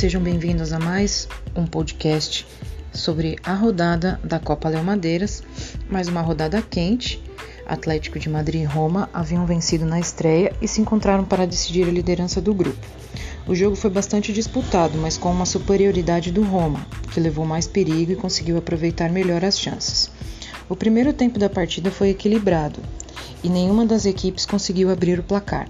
sejam bem-vindos a mais um podcast sobre a rodada da Copa Léo Madeiras, mais uma rodada quente. Atlético de Madrid e Roma haviam vencido na estreia e se encontraram para decidir a liderança do grupo. O jogo foi bastante disputado, mas com uma superioridade do Roma, que levou mais perigo e conseguiu aproveitar melhor as chances. O primeiro tempo da partida foi equilibrado e nenhuma das equipes conseguiu abrir o placar.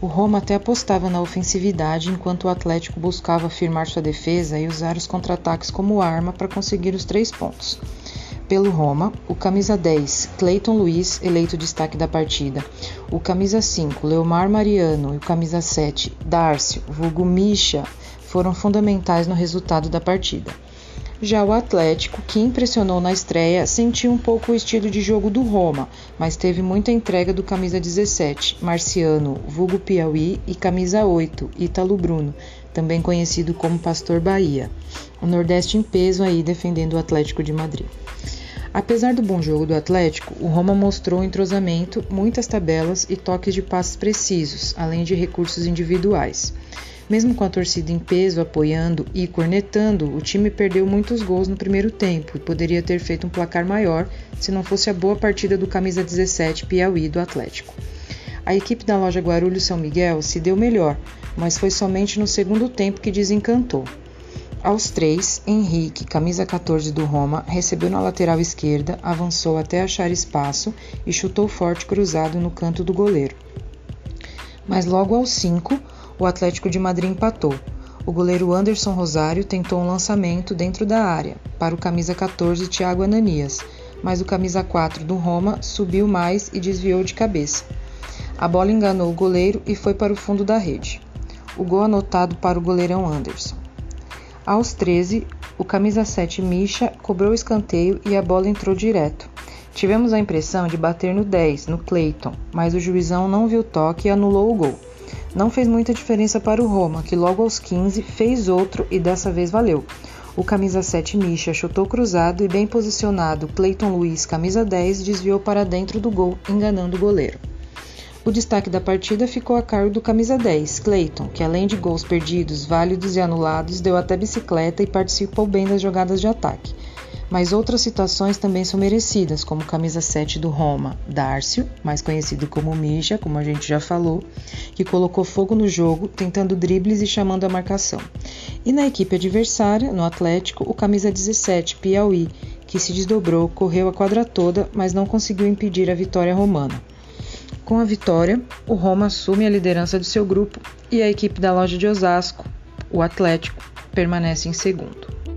O Roma até apostava na ofensividade enquanto o Atlético buscava firmar sua defesa e usar os contra-ataques como arma para conseguir os três pontos. Pelo Roma, o camisa 10, Cleiton Luiz, eleito destaque da partida, o camisa 5, Leomar Mariano e o camisa 7, Darcio, vulgo Misha, foram fundamentais no resultado da partida. Já o Atlético, que impressionou na estreia, sentiu um pouco o estilo de jogo do Roma, mas teve muita entrega do camisa 17, Marciano, vulgo Piauí, e camisa 8, Ítalo Bruno, também conhecido como Pastor Bahia. O Nordeste em peso aí defendendo o Atlético de Madrid. Apesar do bom jogo do Atlético, o Roma mostrou entrosamento, muitas tabelas e toques de passes precisos, além de recursos individuais. Mesmo com a torcida em peso apoiando e cornetando, o time perdeu muitos gols no primeiro tempo e poderia ter feito um placar maior se não fosse a boa partida do camisa 17 Piauí do Atlético. A equipe da loja Guarulhos São Miguel se deu melhor, mas foi somente no segundo tempo que desencantou. Aos três, Henrique, camisa 14 do Roma, recebeu na lateral esquerda, avançou até achar espaço e chutou forte cruzado no canto do goleiro. Mas logo aos cinco, o Atlético de Madrid empatou. O goleiro Anderson Rosário tentou um lançamento dentro da área para o camisa 14 Thiago Ananias, mas o camisa 4 do Roma subiu mais e desviou de cabeça. A bola enganou o goleiro e foi para o fundo da rede. O gol anotado para o goleirão Anderson. Aos 13, o camisa 7 Misha cobrou o escanteio e a bola entrou direto. Tivemos a impressão de bater no 10, no Clayton, mas o juizão não viu toque e anulou o gol. Não fez muita diferença para o Roma, que logo aos 15 fez outro e dessa vez valeu. O camisa 7 Misha chutou cruzado e bem posicionado, Cleiton Luiz, camisa 10, desviou para dentro do gol, enganando o goleiro. O destaque da partida ficou a cargo do camisa 10, Cleiton, que além de gols perdidos, válidos e anulados, deu até bicicleta e participou bem das jogadas de ataque mas outras citações também são merecidas, como camisa 7 do Roma, Dárcio, mais conhecido como Misha, como a gente já falou, que colocou fogo no jogo, tentando dribles e chamando a marcação. E na equipe adversária, no Atlético, o camisa 17, Piauí, que se desdobrou, correu a quadra toda, mas não conseguiu impedir a vitória romana. Com a vitória, o Roma assume a liderança do seu grupo e a equipe da loja de Osasco, o Atlético, permanece em segundo.